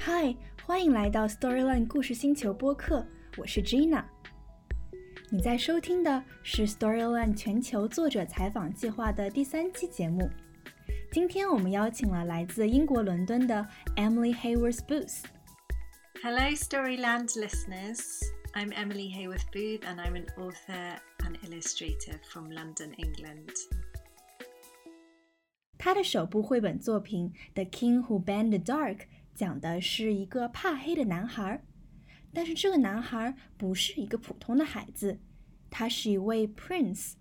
嗨，欢迎来到 Storyland 故事星球播客，我是 Gina。你在收听的是 Storyland 全球作者采访计划的第三期节目。今天我们邀请了来自英国伦敦的 Emily Haworth Booth。Hello, Storyland listeners. I'm Emily Haworth Booth, and I'm an author and illustrator from London, England. 她的首部绘本作品《The King Who Banned the Dark》讲的是一个怕黑的男孩，但是这个男孩不是一个普通的孩子，他是一位 prince。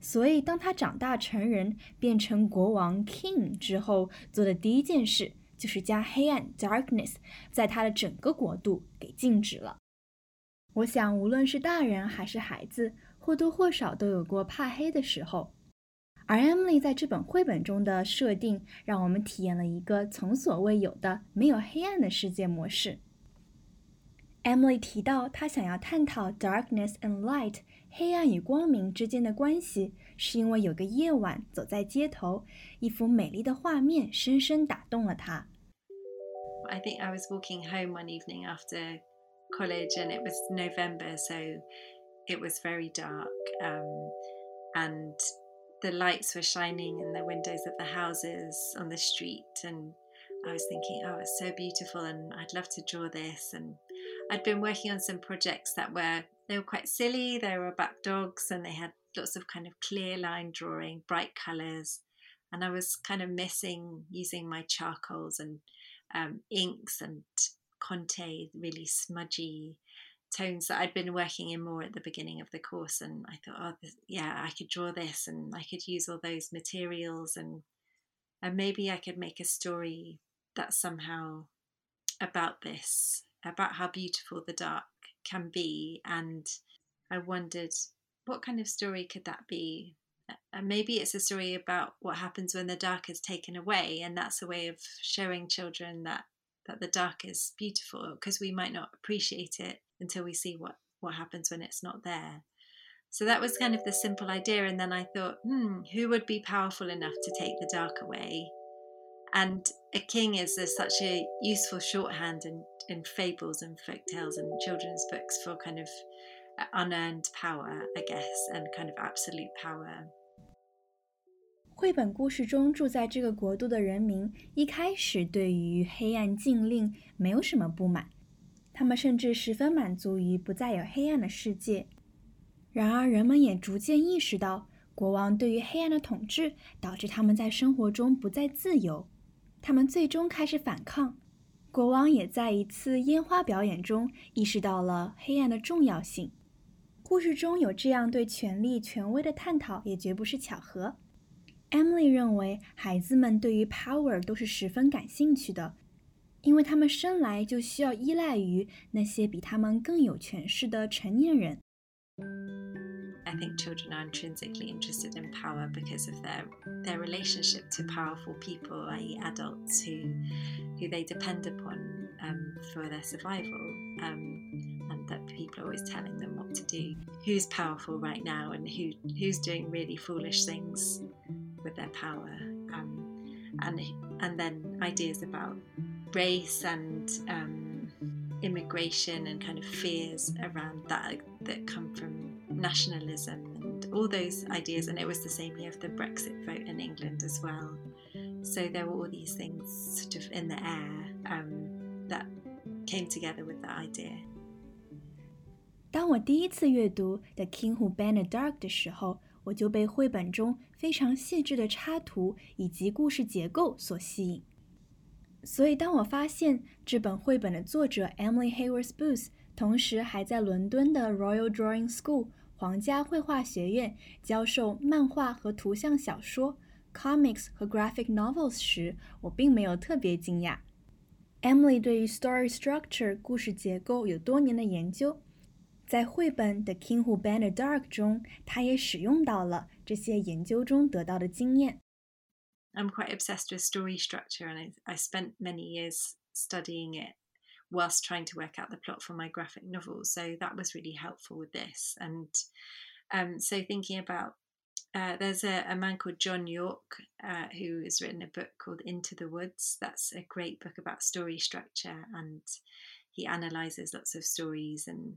所以，当他长大成人，变成国王 king 之后，做的第一件事就是将黑暗 darkness 在他的整个国度给禁止了。我想，无论是大人还是孩子，或多或少都有过怕黑的时候。而 Emily 在这本绘本中的设定，让我们体验了一个从所未有的没有黑暗的世界模式。Emily 提到，她想要探讨 darkness and light 黑暗与光明之间的关系，是因为有个夜晚走在街头，一幅美丽的画面深深打动了她。I think I was walking home one evening after college, and it was November, so it was very dark, um, and the lights were shining in the windows of the houses on the street and I was thinking, oh, it's so beautiful and I'd love to draw this. And I'd been working on some projects that were they were quite silly. They were about dogs and they had lots of kind of clear line drawing, bright colours. And I was kind of missing using my charcoals and um, inks and Conte, really smudgy tones that I'd been working in more at the beginning of the course. And I thought, oh, this, yeah, I could draw this and I could use all those materials and and maybe I could make a story that's somehow about this, about how beautiful the dark can be. And I wondered, what kind of story could that be? And maybe it's a story about what happens when the dark is taken away, and that's a way of showing children that that the dark is beautiful because we might not appreciate it until we see what what happens when it's not there. So that was kind of the simple idea. And then I thought, hmm, who would be powerful enough to take the dark away? And a king is a, such a useful shorthand in, in fables and folk tales and children's books for kind of unearned power, I guess, and kind of absolute power. 绘本故事中住在这个国度的人民一开始对于黑暗禁令没有什么不满， 他们甚至十分满足于不再有黑暗的世界。然而，人们也逐渐意识到，国王对于黑暗的统治导致他们在生活中不再自由。他们最终开始反抗。国王也在一次烟花表演中意识到了黑暗的重要性。故事中有这样对权力、权威的探讨，也绝不是巧合。Emily 认为，孩子们对于 power 都是十分感兴趣的。因为他们生来就需要依赖于那些比他们更有权势的成年人。I think children are intrinsically interested in power because of their their relationship to powerful people, i.e., adults who who they depend upon um, for their survival, um, and that people are always telling them what to do. Who's powerful right now, and who who's doing really foolish things with their power, um, and and then ideas about race and um, immigration and kind of fears around that that come from nationalism and all those ideas. And it was the same year of the Brexit vote in England as well. So there were all these things sort of in the air um, that came together with that idea. 当我第一次阅读《The King Who Banned the Dark》的时候，我就被绘本中非常细致的插图以及故事结构所吸引。 所以，当我发现这本绘本的作者 Emily Hayworth Booth 同时还在伦敦的 Royal Drawing School 皇家绘画学院教授漫画和图像小说 （comics 和 graphic novels） 时，我并没有特别惊讶。Emily 对于 story structure 故事结构有多年的研究，在绘本《The King Who Banned Dark》中，她也使用到了这些研究中得到的经验。I'm quite obsessed with story structure, and I, I spent many years studying it whilst trying to work out the plot for my graphic novels. So that was really helpful with this. And um, so thinking about uh, there's a, a, man called John Yorke uh, who has written a book called Into the Woods. That's a great book about story structure, and he analyzes lots of stories, and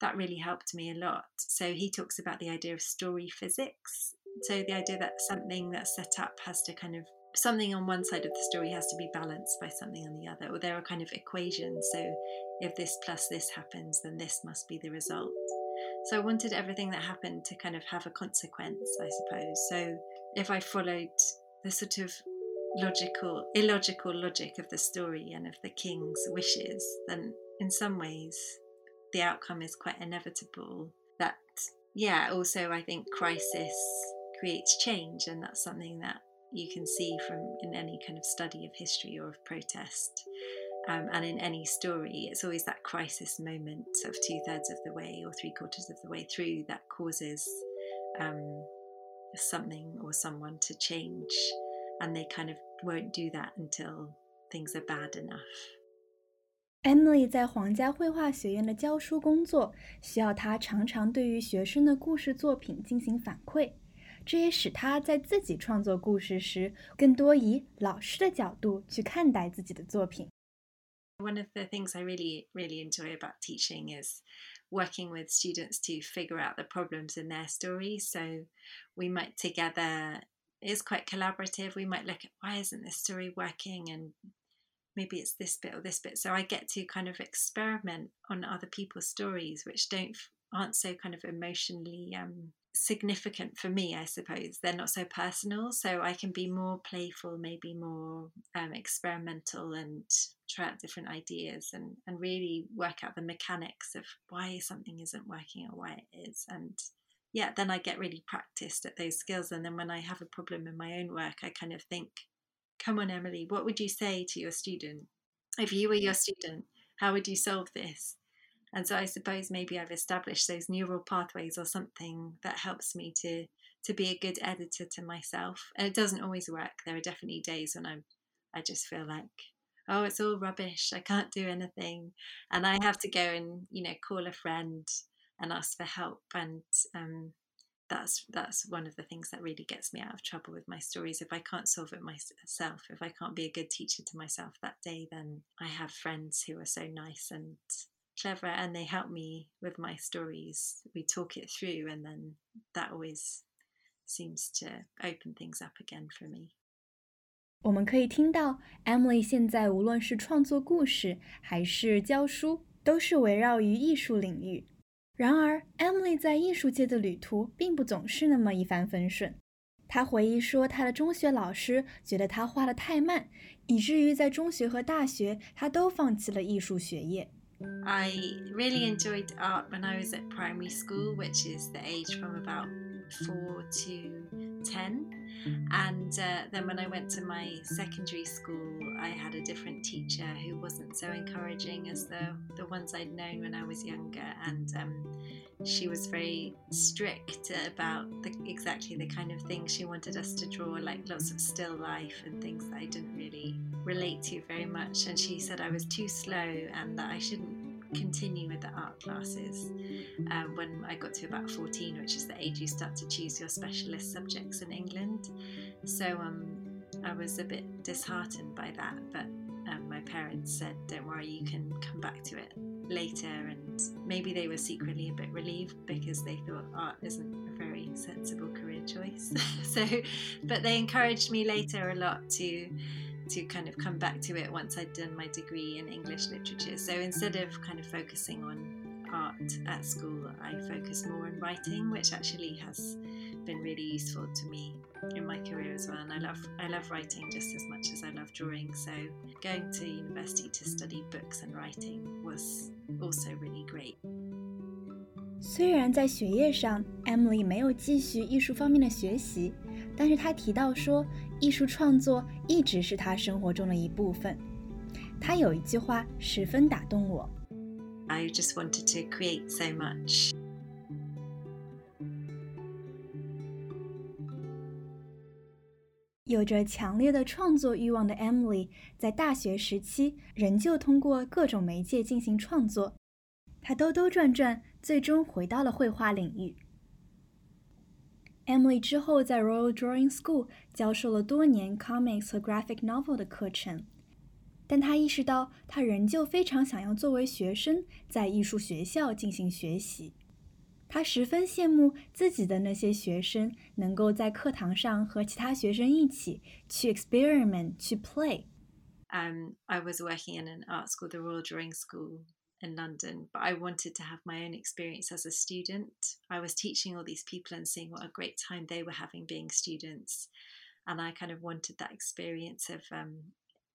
that really helped me a lot. So he talks about the idea of story physics. So the idea that something that's set up has to kind of something on one side of the story has to be balanced by something on the other, or there are kind of equations. So if this plus this happens, then this must be the result. So I wanted everything that happened to kind of have a consequence, I suppose. So if I followed the sort of logical, illogical logic of the story and of the king's wishes, then in some ways the outcome is quite inevitable. That, yeah, also I think crisis creates change, and that's something that you can see from in any kind of study of history or of protest. Um, and in any story, it's always that crisis moment of two thirds of the way or three quarters of the way through that causes um, something or someone to change. And they kind of won't do that until things are bad enough. Emily 在皇家绘画学院的教书工作，需要她常常对于学生的故事作品进行反馈， 这也使她在自己创作故事时，更多以老师的角度去看待自己的作品。one of the things I really, really enjoy about teaching is working with students to figure out the problems in their story. So we might together, it's quite collaborative. We might look at why isn't this story working and maybe it's this bit or this bit. So I get to kind of experiment on other people's stories, which don't aren't so kind of emotionally um, significant for me, I suppose. They're not so personal, so I can be more playful, maybe more um, experimental, and try out different ideas and, and really work out the mechanics of why something isn't working or why it is. And yeah, then I get really practiced at those skills. And then when I have a problem in my own work, I kind of think, come on, Emily, what would you say to your student? If you were your student, how would you solve this? And so i suppose maybe i've established those neural pathways or something that helps me to to be a good editor to myself. And it doesn't always work. There are definitely days when i'm i just feel like oh it's all rubbish. I can't do anything. And i have to go and you know call a friend and ask for help. And um, that's that's one of the things that really gets me out of trouble with my stories. If i can't solve it myself if i can't be a good teacher to myself that day then i have friends who are so nice and clever and they help me with my stories. We talk it through, and then that always seems to open things up again for me. 我们可以听到，Emily 现在无论是创作故事还是教书，都是围绕于艺术领域。然而，Emily 在艺术界的旅途并不总是那么一帆风顺。她回忆说，她的中学老师觉得她画的太慢，以至于在中学和大学，她都放弃了艺术学业。 I really enjoyed art when I was at primary school, which is the age from about four to 10. And uh, then when I went to my secondary school, I had a different teacher who wasn't so encouraging as the, the ones I'd known when I was younger. And um, she was very strict about the, exactly the kind of things she wanted us to draw, like lots of still life and things that I didn't really relate to very much. And she said I was too slow and that I shouldn't continue with the art classes um, when I got to about 14, which is the age you start to choose your specialist subjects in England. So um, I was a bit disheartened by that, but um, my parents said, Don't worry, you can come back to it later. And maybe they were secretly a bit relieved because they thought art isn't a very sensible career choice. so, but they encouraged me later a lot to to kind of come back to it once I'd done my degree in English literature. So instead of kind of focusing on art at school, I focus more on writing, which actually has been really useful to me in my career as well. And I love I love writing just as much as I love drawing. So going to university to study books and writing was also really great. 虽然在学业上，Emily 没有继续艺术方面的学习，但是她提到说， 艺术创作一直是他生活中的一部分。他有一句话十分打动我：“I just wanted to create so much.” 有着强烈的创作欲望的 Emily，在大学时期仍旧通过各种媒介进行创作。她兜兜转转，最终回到了绘画领域。Emily 之后在 Royal Drawing School 教授了多年 comics 和 graphic novel 的课程，但她意识到，她仍旧非常想要作为学生在艺术学校进行学习。她十分羡慕自己的那些学生能够在课堂上和其他学生一起去 experiment 去 play。Um, I was working in an art school, the Royal Drawing School, in London, but I wanted to have my own experience as a student. I was teaching all these people and seeing what a great time they were having being students. And I kind of wanted that experience of um,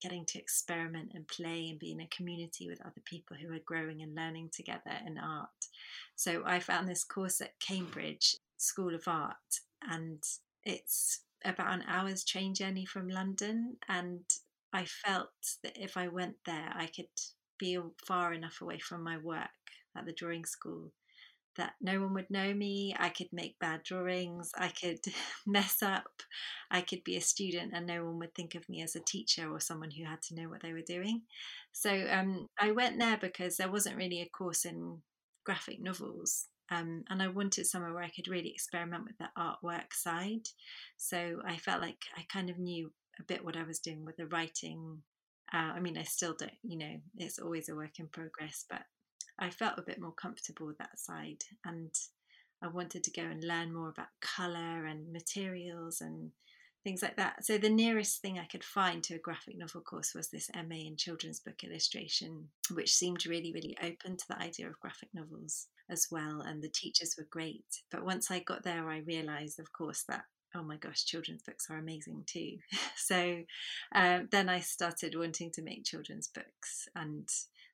getting to experiment and play and be in a community with other people who are growing and learning together in art. So I found this course at Cambridge School of Art, and it's about an hour's train journey from London. And I felt that if I went there, I could be far enough away from my work at the drawing school that no one would know me. I could make bad drawings. I could mess up. I could be a student and no one would think of me as a teacher or someone who had to know what they were doing. So um, I went there because there wasn't really a course in graphic novels. Um, and I wanted somewhere where I could really experiment with the artwork side. So I felt like I kind of knew a bit what I was doing with the writing uh, I mean, I still don't, you know, it's always a work in progress, but I felt a bit more comfortable with that side. And I wanted to go and learn more about colour and materials and things like that. So the nearest thing I could find to a graphic novel course was this MA in children's book illustration, which seemed really, really open to the idea of graphic novels as well. And the teachers were great. But once I got there, I realised, of course, that oh my gosh, children's books are amazing too. so um, then I started wanting to make children's books. And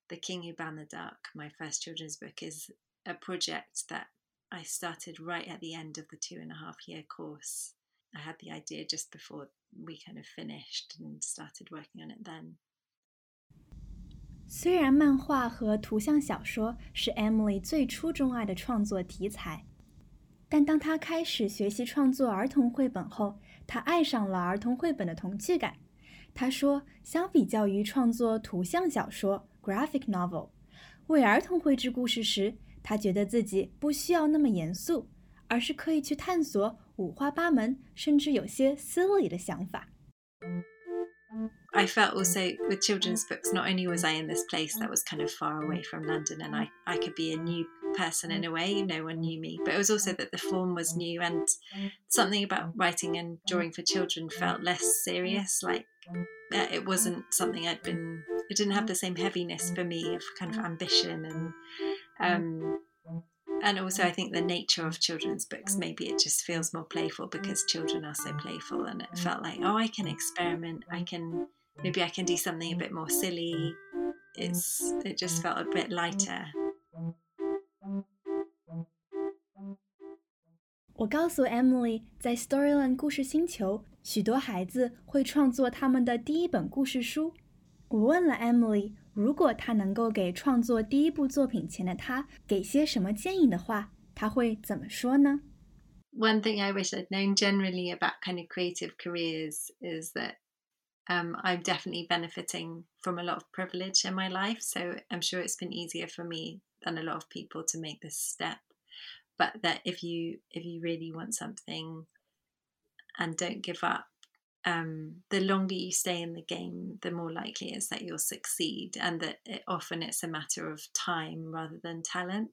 The King Who Banned the Dark, my first children's book, is a project that I started right at the end of the two and a half year course. I had the idea just before we kind of finished and started working on it then. 虽然漫画和图像小说是 Emily 最初钟爱的创作题材，但当他开始学习创作儿童绘本后，他爱上了儿童绘本的童趣感。他说，相比较于创作图像小说 （graphic novel），为儿童绘制故事时，他觉得自己不需要那么严肃，而是可以去探索五花八门，甚至有些 silly 的想法。I felt also with children's books, not only was I in this place that was kind of far away from London and I, I could be a new person in a way, no one knew me, but it was also that the form was new and something about writing and drawing for children felt less serious. Like it wasn't something I'd been, it didn't have the same heaviness for me of kind of ambition and, um, and also I think the nature of children's books maybe it just feels more playful because children are so playful and it felt like oh I can experiment I can maybe I can do something a bit more silly it's it just felt a bit lighter 我告诉 Emily，在 Storyland 故事星球，许多孩子会创作他们的第一本故事书。我问了 Emily， 如果她能够给创作第一部作品前的她给些什么建议的话，她会怎么说呢？One thing I wish I'd known generally about kind of creative careers is that um, I'm definitely benefiting from a lot of privilege in my life. So I'm sure it's been easier for me than a lot of people to make this step. But that if you if you really want something and don't give up, um, the longer you stay in the game, the more likely it is that you'll succeed, and that it, often it's a matter of time rather than talent.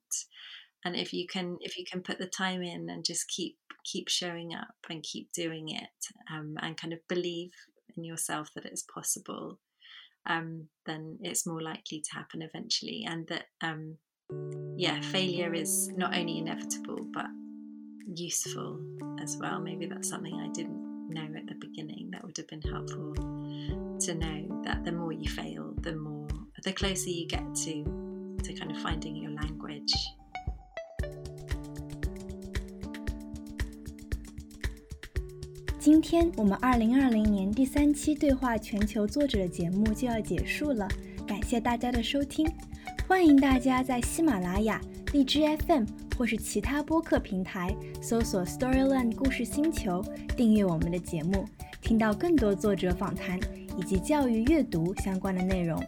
And if you can, if you can put the time in and just keep keep showing up and keep doing it, um, and kind of believe in yourself that it's possible, um, then it's more likely to happen eventually. And that, um, yeah, failure is not only inevitable but useful as well. Maybe that's something I didn't know at the beginning that would have been helpful to know that the more you fail the more the closer you get to to kind of finding your language 今天我们二零二零年第三期对话全球作者的节目就要结束了，感谢大家的收听，欢迎大家在喜马拉雅、荔枝 FM 或是其他播客平台搜索 Storyland 故事星球，订阅我们的节目，听到更多作者访谈以及教育阅读相关的内容。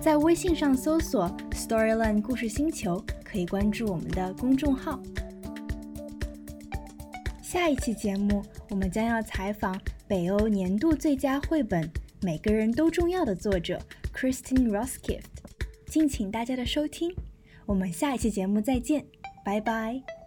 在微信上搜索 Storyland 故事星球，可以关注我们的公众号。下一期节目，我们将要采访北欧年度最佳绘本《每个人都重要》的作者 Christine Roskift，敬请大家的收听，我们下一期节目再见，拜拜。